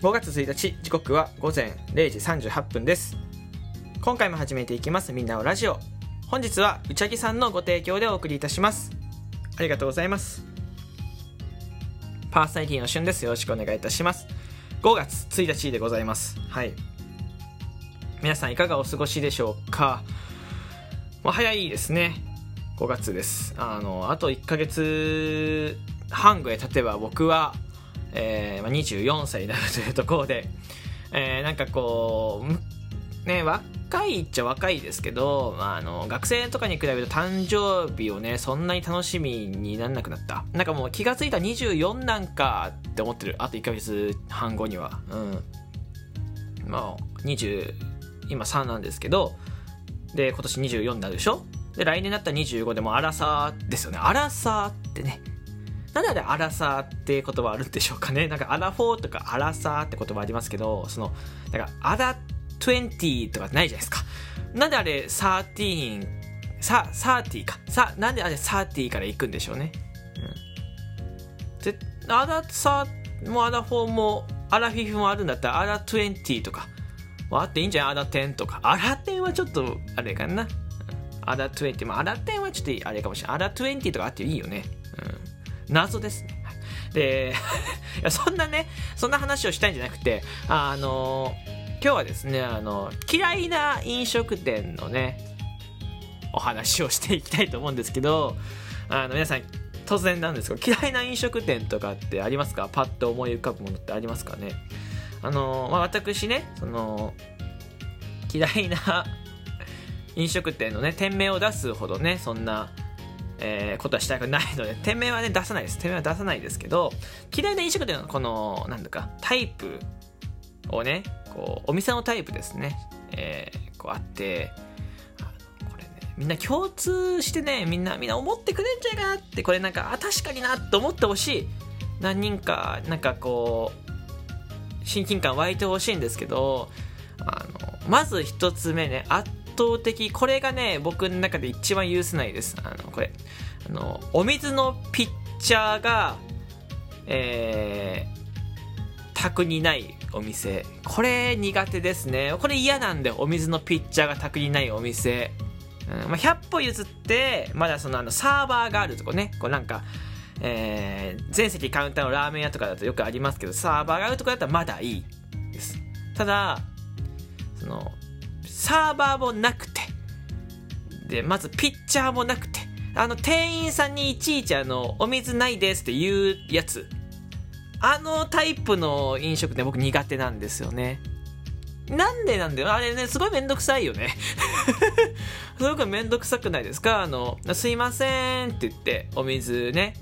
5月1日時刻は午前0時38分です。今回も始めていきますみんなのラジオ。本日はうちゃぎさんのご提供でお送りいたします。ありがとうございます。パーソナリティのしゅんです。よろしくお願いいたします。5月1日でございます。はい。皆さんいかがお過ごしでしょうか？もう早いですね。5月です。あのあと1ヶ月半ぐらい経てば僕は、えーまあ、24歳になるというところで、えー、なんかこうね若いっちゃ若いですけど、まあ、あの学生とかに比べると誕生日をねそんなに楽しみにならなくなった。なんかもう気が付いた24なんかって思ってる。あと1ヶ月半後には。うん。まあ20今3なんですけどで今年24になるでしょ？で来年になったら25でもアラサーですよね。アラサーってね。なんでアラサーって言葉あるんでしょうかね。なんかアラフォーとかアラサーって言葉ありますけどそのなんかアラ20とかないじゃないですか。なんであれ13さ30か。さなんであれ30から行くんでしょうね。うん。アラサーもアラフォーもアラフィフもあるんだったらアラ20とかあっていいんじゃない？アラ10とか。アラ10はちょっとあれかな。アラ20、まあ、アラ10はちょっとあれかもしれない。アラ20とかあっていいよね。謎ですね。で、いやそんなね、そんな話をしたいんじゃなくて、あの、今日はですね、あの、嫌いな飲食店のね、お話をしていきたいと思うんですけど、あの、皆さん、突然なんですけど、嫌いな飲食店とかってありますか？パッと思い浮かぶものってありますかね？あの、まあ、私ね、その、嫌いな飲食店のね店名を出すほどねそんな、えー、ことはしたくないので 店名はね出さないです。店名は出さないですけど嫌いな飲食店のこのなんだかタイプをねこうお店のタイプですね、えー、こうあってこれねみんな共通してねみんなみんな思ってくれんじゃないかなってこれなんかあ確かになと思ってほしい。何人かなんかこう親近感湧いてほしいんですけどあのまず一つ目ね圧倒的これがね僕の中で一番許せないです。あのこれ。あのお水のピッチャーがえー、卓にないお店。これ苦手ですね。これ嫌なんでお水のピッチャーが卓にないお店、うんまあ、100歩譲ってまだそのあのサーバーがあるとこね。こうなんかえー、全席カウンターのラーメン屋とかだとよくありますけどサーバーがあるとこだったらまだいいです。ただそのサーバーもなくて、で、まずピッチャーもなくて、あの、店員さんにいちいちあの、お水ないですって言うやつ。あのタイプの飲食店僕苦手なんですよね。なんでなんだよ。あれね、すごいめんどくさいよね。すごくめんどくさくないですか？あの、すいませんって言って、お水ね、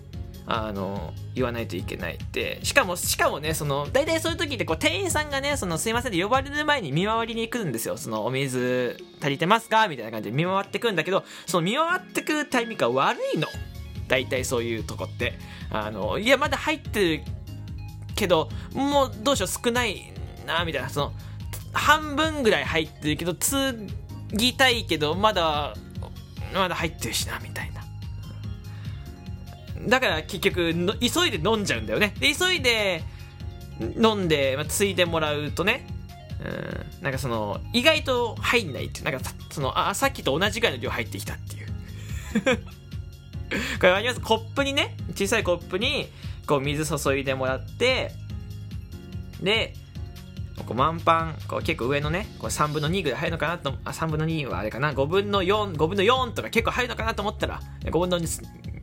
あの、言わないといけないって。しかも、しかもね、その、大体そういう時って、こう、店員さんがね、その、すいませんって呼ばれる前に見回りに行くんですよ。その、お水足りてますか？みたいな感じで見回ってくんだけど、その見回ってくるタイミングが悪いの。大体そういうとこって。あの、いや、まだ入ってるけど、もうどうしよう、少ないな、みたいな。その、半分ぐらい入ってるけど、継ぎたいけど、まだ、まだ入ってるしな、みたいな。だから結局急いで飲んじゃうんだよね。で急いで飲んで、まあ、ついでもらうとねうんなんかその意外と入んないっていなんかそのあさっきと同じぐらいの量入ってきたっていう。これあります？コップにね小さいコップにこう水注いでもらってでこう満パンこう結構上のねこう3分の2ぐらい入るのかなとあ3分の2はあれかな？5分の45分の4とか結構入るのかなと思ったら5分の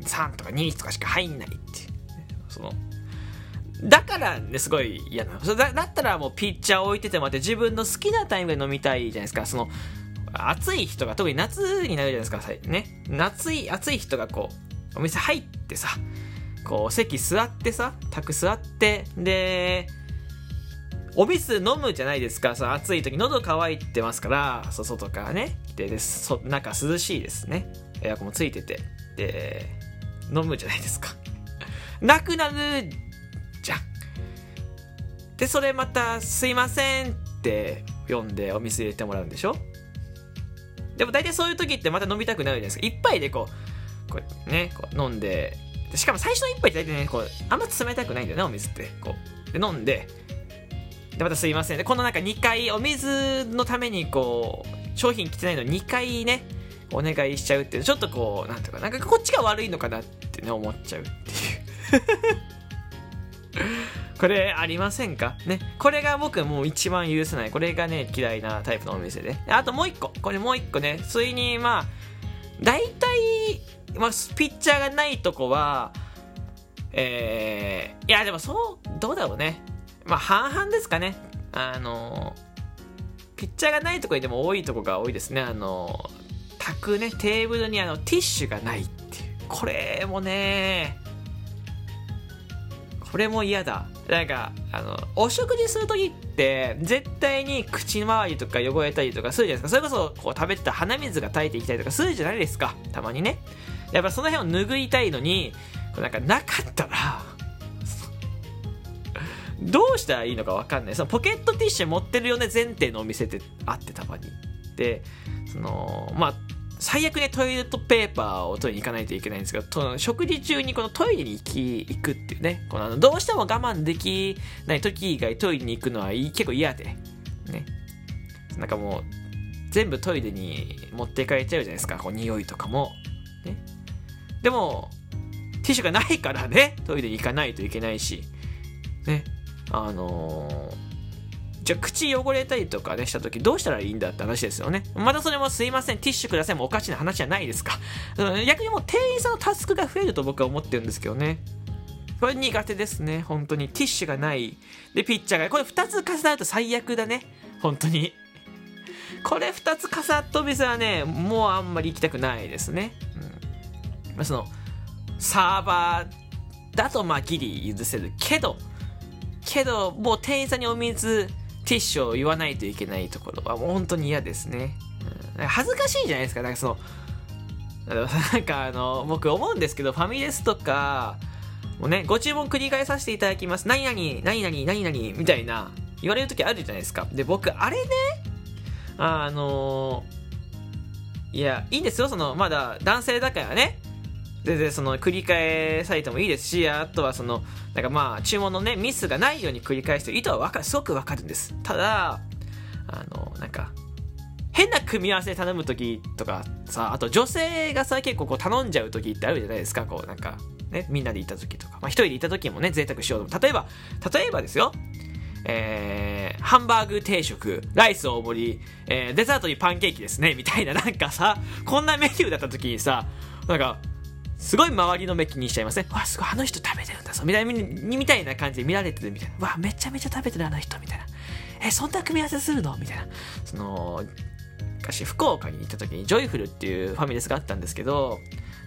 3とか2とかしか入んないってそのだからねすごい嫌なの。だだったらもうピッチャー置いててもらって自分の好きなタイムで飲みたいじゃないですか。その暑い人が特に夏になるじゃないですかね。夏い暑い人がこうお店入ってさこう席座ってさ卓座ってでお水飲むじゃないですか。その暑い時喉乾いてますから外からねででそ中涼しいですね。エアコンもついてて。で飲むじゃないですか。なくなるじゃん。で、それまた、すいませんって読んでお店入れてもらうんでしょ？でも大体そういう時ってまた飲みたくなるじゃないですか。一杯でこう、こうね、こう飲んで、しかも最初の一杯って大体ね、こう、あんま冷たくないんだよね、お水って。こう。で、飲んで、でまたすいませんでこのなんか2回お水のためにこう商品来てないの2回ねお願いしちゃうってちょっとこうなんていうかなんかこっちが悪いのかなってね思っちゃうっていう これありませんか？ね。これが僕もう一番許せない。これがね、嫌いなタイプのお店で。あともう一個。これもう一個ね。ついに、まあ、大体、まあ、ピッチャーがないとこは、えー、いや、でもそう、どうだろうね。まあ、半々ですかね。あの、ピッチャーがないとこにでも多いとこが多いですね。あの、炊くね、テーブルにあの、ティッシュがないっていう。これもね、これも嫌だ。なんか、あの、お食事するときって、絶対に口周りとか汚れたりとかするじゃないですか。それこそ、こう食べてた鼻水が垂れていきたりとかするじゃないですか。たまにね。やっぱその辺を拭いたいのに、なんかなかったら、どうしたらいいのかわかんない。そのポケットティッシュ持ってるよね前提のお店ってあってたまに。で、その、まあ、最悪ね、トイレットペーパーを取りに行かないといけないんですけど、食事中にこのトイレに行き、行くっていうね、このあのどうしても我慢できない時以外トイレに行くのは結構嫌で、ね。なんかもう、全部トイレに持っていかれちゃうじゃないですか、こう匂いとかも。ね。でも、ティッシュがないからね、トイレに行かないといけないし、ね。あのーじゃあ口汚れたりとかねした時どうしたらいいんだって話ですよね。またそれもすいません。ティッシュください。もおかしな話じゃないですか。逆にもう店員さんのタスクが増えると僕は思ってるんですけどね。これ苦手ですね。本当に。ティッシュがない。でピッチャーがこれ2つ重なると最悪だね。本当に。これ2つ重なったお店はねもうあんまり行きたくないですね、うん、そのサーバーだとまあギリ許せるけどけどもう店員さんにお水ティッシュを言わないといけないところはもう本当に嫌ですね。恥ずかしいじゃないですか。なんかその、なんかあの、僕思うんですけど、ファミレスとか、もうね、ご注文繰り返させていただきます。何々、何々、何々、みたいな、言われる時あるじゃないですか。で、僕、あれね、あのいや、いいんですよ。その、まだ男性だからね、全然その繰り返されてもいいですし、あとはその、なんかまあ、注文のね、ミスがないように繰り返して意図はわか、すごくわかるんです。ただ、あの、なんか、変な組み合わせ頼む時とかさ、あと女性がさ、結構こう頼んじゃう時ってあるじゃないですか、こうなんか、ね、みんなで行った時とか、まあ一人で行った時もね、贅沢しようと。例えば、例えばですよ、えー、ハンバーグ定食、ライス大盛り、えー、デザートにパンケーキですね、みたいな、なんかさ、こんなメニューだった時にさ、なんか、すごい周りの目気にしちゃいますね。わ、すごい、あの人食べてるんだぞ。みたいな、みたいな感じで見られてるみたいな。わ、めちゃめちゃ食べてるあの人みたいな。え、そんな組み合わせするの？みたいな。その、昔福岡に行った時にジョイフルっていうファミレスがあったんですけど、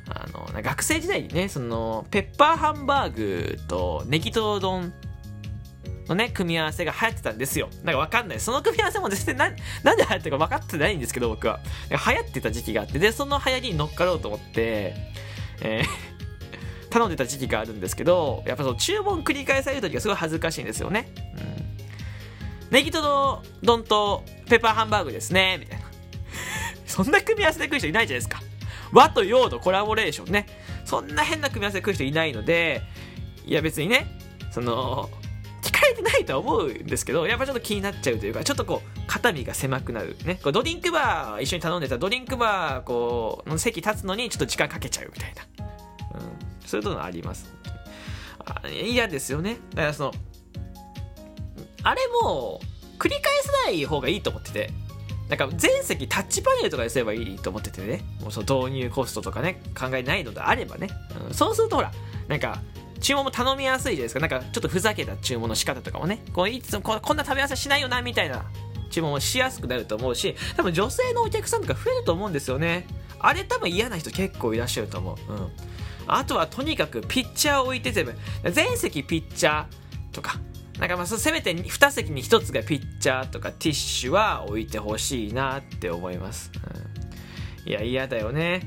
あの、学生時代にね、その、ペッパーハンバーグとネギトロ丼のね、組み合わせが流行ってたんですよ。なんかわかんない。その組み合わせも絶対な、なんで流行ってるか分かってないんですけど、僕は。流行ってた時期があって、で、その流行りに乗っかろうと思って、えー、頼んでた時期があるんですけど、やっぱその注文繰り返される時がすごい恥ずかしいんですよね。うん。ネギトロ丼とペッパーハンバーグですね、みたいな。そんな組み合わせで食う人いないじゃないですか。和と洋のコラボレーションね。そんな変な組み合わせで食う人いないので、いや別にね、その、聞かれてないとは思うんですけど、やっぱちょっと気になっちゃうというか、ちょっとこう、肩身が狭くなる。ね。こうドリンクバー一緒に頼んでたドリンクバー、こう、の席立つのにちょっと時間かけちゃうみたいな。うん。そういうのあります。嫌ですよね。だからその、あれも、繰り返さない方がいいと思ってて。なんか全席タッチパネルとかにすればいいと思っててね。もうその導入コストとかね、考えないのであればね。うん、そうするとほら、なんか、注文も頼みやすいじゃないですか。なんかちょっとふざけた注文の仕方とかもね。こういつもこんな食べ合わせしないよな、みたいな注文もしやすくなると思うし、多分女性のお客さんとか増えると思うんですよね。あれ多分嫌な人結構いらっしゃると思う。うん。あとはとにかくピッチャーを置いて全部、全席ピッチャーとか、なんかまあせめて2席に1つがピッチャーとかティッシュは置いてほしいなって思います。うんいや、嫌だよね。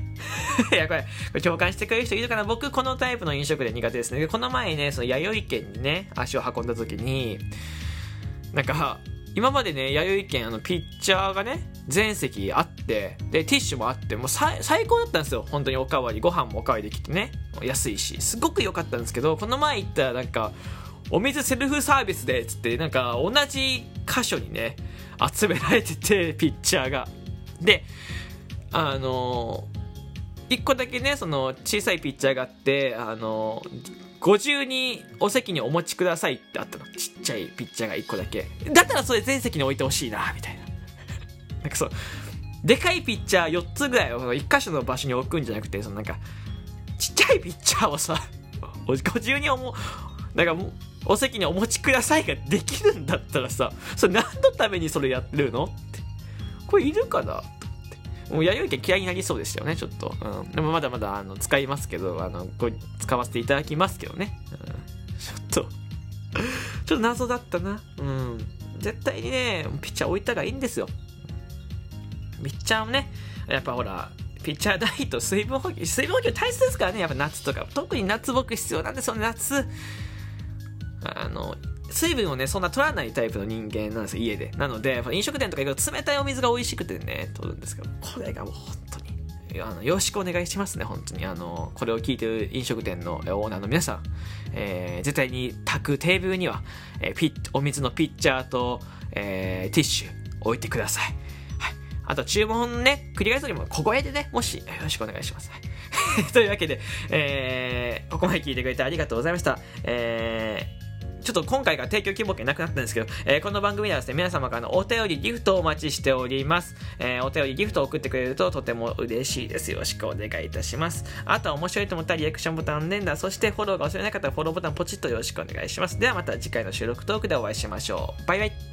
いや、これ、これ共感してくれる人いるかな？僕、このタイプの飲食で苦手ですね。この前ね、その弥生県にね、足を運んだ時に、なんか、今までね、弥生県、あの、ピッチャーがね、全席あって、で、ティッシュもあって、もう最高だったんですよ。本当におかわり、ご飯もおかわりできてね。安いし、すごく良かったんですけど、この前行ったらなんか、お水セルフサービスでつってなんか同じ箇所にね集められててピッチャーがであの1個だけねその小さいピッチャーがあってあのご自にお席にお持ちくださいってあったの。ちっちゃいピッチャーが1個だけ。だったらそれ全席に置いてほしいなみたいな。なんかそう。でかいピッチャー4つぐらいを1箇所の場所に置くんじゃなくてそのなんかちっちゃいピッチャーをさご自由に思うなんかもお席にお持ちくださいができるんだったらさそれ何のためにそれやってるのって。これいるかな？もう弥生家嫌いになりそうでしたよね、ちょっと。うん。でもまだまだあの使いますけど、あの、こ使わせていただきますけどね。うん。ちょっと ちょっと謎だったな。うん。絶対にね、ピッチャー置いた方がいいんですよ。ピッチャーもね、やっぱほら、ピッチャーダイと水分補給、水分補給大切ですからね、やっぱ夏とか。特に夏僕必要なんで、その夏、あの、水分をね、そんな取らないタイプの人間なんですよ、家で。なので、飲食店とか行くと冷たいお水が美味しくてね、取るんですけど、これがもう本当に、あの、よろしくお願いしますね、本当に。あの、これを聞いてる飲食店のオーナーの皆さん、えー、絶対に炊くテーブルには、えー、ピッ、お水のピッチャーと、えー、ティッシュ置いてください。はい。あと、注文ね、繰り返すよりも小声でね、もし、よろしくお願いします。というわけで、えー、ここまで聞いてくれてありがとうございました。えー、ちょっと今回が提供希望券なくなったんですけど、えー、この番組ではですね、皆様からのお便り、ギフトをお待ちしております。えー、お便り、ギフトを送ってくれるととても嬉しいです。よろしくお願いいたします。あとは面白いと思ったらリアクションボタン連打、そしてフォローが忘れなかったらフォローボタンポチッとよろしくお願いします。ではまた次回の収録トークでお会いしましょう。バイバイ。